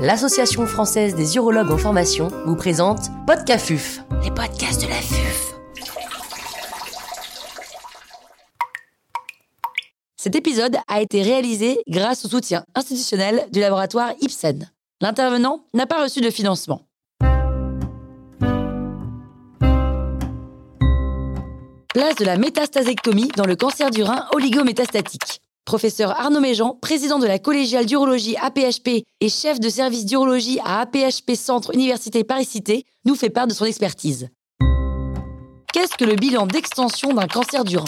l'Association française des urologues en formation, vous présente Podcafuf, les podcasts de la FUF. Cet épisode a été réalisé grâce au soutien institutionnel du laboratoire Ipsen. L'intervenant n'a pas reçu de financement. Place de la métastasectomie dans le cancer du rein oligométastatique. Professeur Arnaud Méjean, président de la collégiale d'urologie APHP et chef de service d'urologie à APHP Centre Université Paris-Cité, nous fait part de son expertise. Qu'est-ce que le bilan d'extension d'un cancer du rein?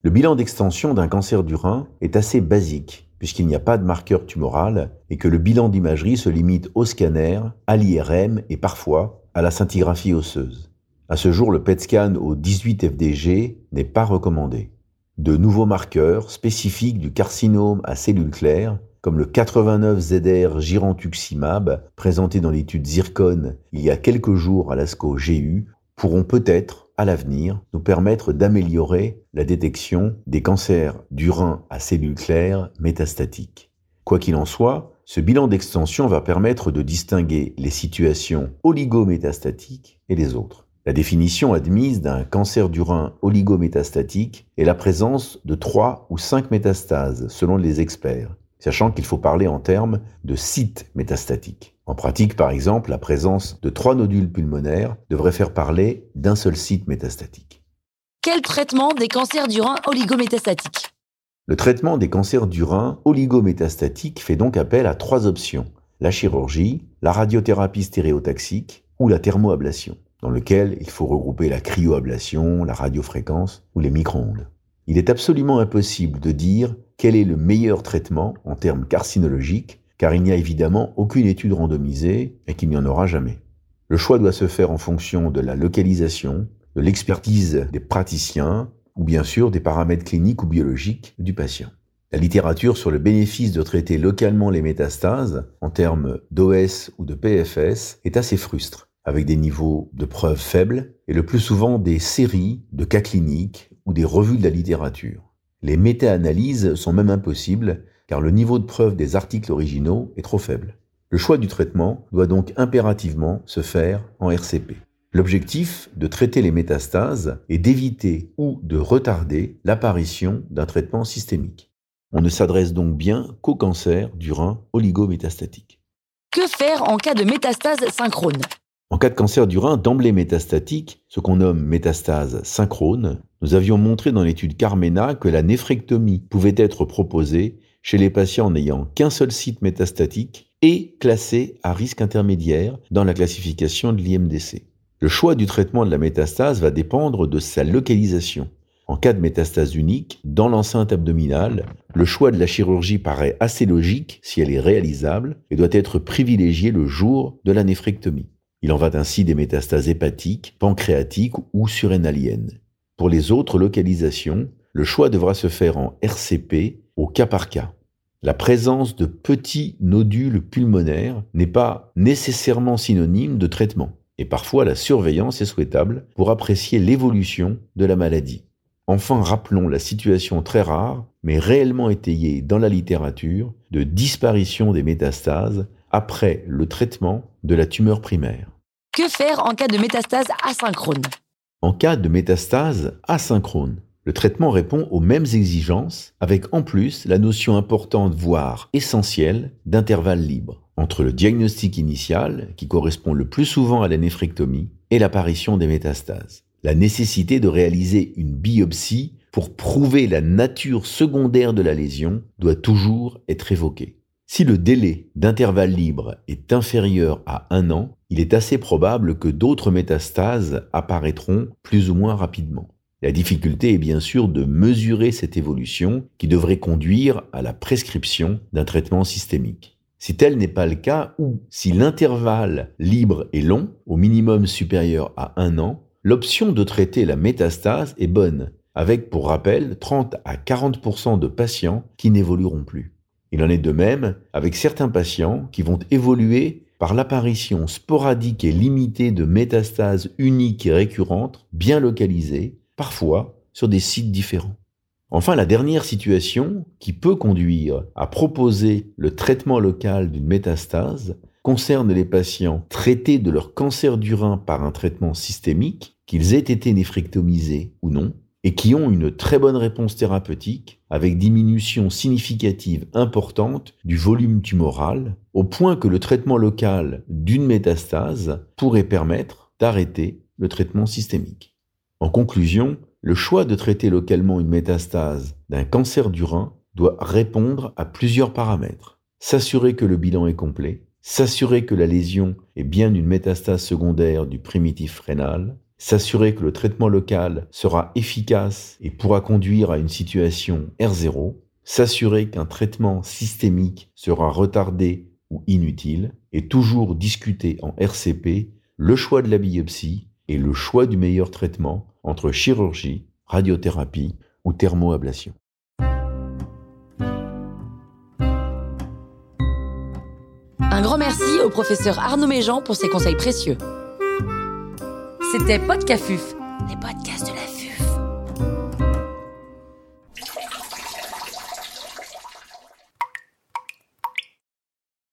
Le bilan d'extension d'un cancer du rein est assez basique, puisqu'il n'y a pas de marqueur tumoral et que le bilan d'imagerie se limite au scanner, à l'IRM et parfois à la scintigraphie osseuse. À ce jour, le PET scan au 18 FDG n'est pas recommandé de nouveaux marqueurs spécifiques du carcinome à cellules claires, comme le 89ZR girentuximab, présenté dans l'étude Zircon il y a quelques jours à l'ASCO GU, pourront peut-être, à l'avenir, nous permettre d'améliorer la détection des cancers du rein à cellules claires métastatiques. Quoi qu'il en soit, ce bilan d'extension va permettre de distinguer les situations oligométastatiques et les autres. La définition admise d'un cancer du rein oligométastatique est la présence de 3 ou 5 métastases, selon les experts, sachant qu'il faut parler en termes de sites métastatiques. En pratique, par exemple, la présence de 3 nodules pulmonaires devrait faire parler d'un seul site métastatique. Quel traitement des cancers du rein oligométastatiques Le traitement des cancers du rein oligométastatiques fait donc appel à trois options la chirurgie, la radiothérapie stéréotaxique ou la thermoablation dans lequel il faut regrouper la cryoablation, la radiofréquence ou les micro-ondes. Il est absolument impossible de dire quel est le meilleur traitement en termes carcinologiques, car il n'y a évidemment aucune étude randomisée et qu'il n'y en aura jamais. Le choix doit se faire en fonction de la localisation, de l'expertise des praticiens ou bien sûr des paramètres cliniques ou biologiques du patient. La littérature sur le bénéfice de traiter localement les métastases en termes d'OS ou de PFS est assez frustre avec des niveaux de preuves faibles et le plus souvent des séries de cas cliniques ou des revues de la littérature. Les méta-analyses sont même impossibles car le niveau de preuve des articles originaux est trop faible. Le choix du traitement doit donc impérativement se faire en RCP. L'objectif de traiter les métastases est d'éviter ou de retarder l'apparition d'un traitement systémique. On ne s'adresse donc bien qu'au cancer du rein oligométastatique. Que faire en cas de métastase synchrone? En cas de cancer du rein d'emblée métastatique, ce qu'on nomme métastase synchrone, nous avions montré dans l'étude Carmena que la néphrectomie pouvait être proposée chez les patients n'ayant qu'un seul site métastatique et classé à risque intermédiaire dans la classification de l'IMDC. Le choix du traitement de la métastase va dépendre de sa localisation. En cas de métastase unique, dans l'enceinte abdominale, le choix de la chirurgie paraît assez logique si elle est réalisable et doit être privilégié le jour de la néphrectomie. Il en va ainsi des métastases hépatiques, pancréatiques ou surrénaliennes. Pour les autres localisations, le choix devra se faire en RCP au cas par cas. La présence de petits nodules pulmonaires n'est pas nécessairement synonyme de traitement, et parfois la surveillance est souhaitable pour apprécier l'évolution de la maladie. Enfin, rappelons la situation très rare, mais réellement étayée dans la littérature, de disparition des métastases après le traitement de la tumeur primaire. Que faire en cas de métastase asynchrone? En cas de métastase asynchrone, le traitement répond aux mêmes exigences, avec en plus la notion importante, voire essentielle, d'intervalle libre, entre le diagnostic initial, qui correspond le plus souvent à la néphrectomie, et l'apparition des métastases. La nécessité de réaliser une biopsie pour prouver la nature secondaire de la lésion doit toujours être évoquée. Si le délai d'intervalle libre est inférieur à un an, il est assez probable que d'autres métastases apparaîtront plus ou moins rapidement. La difficulté est bien sûr de mesurer cette évolution qui devrait conduire à la prescription d'un traitement systémique. Si tel n'est pas le cas, ou si l'intervalle libre est long, au minimum supérieur à un an, l'option de traiter la métastase est bonne, avec pour rappel 30 à 40% de patients qui n'évolueront plus. Il en est de même avec certains patients qui vont évoluer par l'apparition sporadique et limitée de métastases uniques et récurrentes, bien localisées, parfois sur des sites différents. Enfin, la dernière situation qui peut conduire à proposer le traitement local d'une métastase concerne les patients traités de leur cancer du rein par un traitement systémique, qu'ils aient été néphrectomisés ou non, et qui ont une très bonne réponse thérapeutique avec diminution significative importante du volume tumoral, au point que le traitement local d'une métastase pourrait permettre d'arrêter le traitement systémique. En conclusion, le choix de traiter localement une métastase d'un cancer du rein doit répondre à plusieurs paramètres. S'assurer que le bilan est complet, s'assurer que la lésion est bien une métastase secondaire du primitif rénal, s'assurer que le traitement local sera efficace et pourra conduire à une situation R0, s'assurer qu'un traitement systémique sera retardé ou inutile, et toujours discuter en RCP le choix de la biopsie et le choix du meilleur traitement entre chirurgie, radiothérapie ou thermoablation. Un grand merci au professeur Arnaud Méjean pour ses conseils précieux. C'était Podcafuf, les podcasts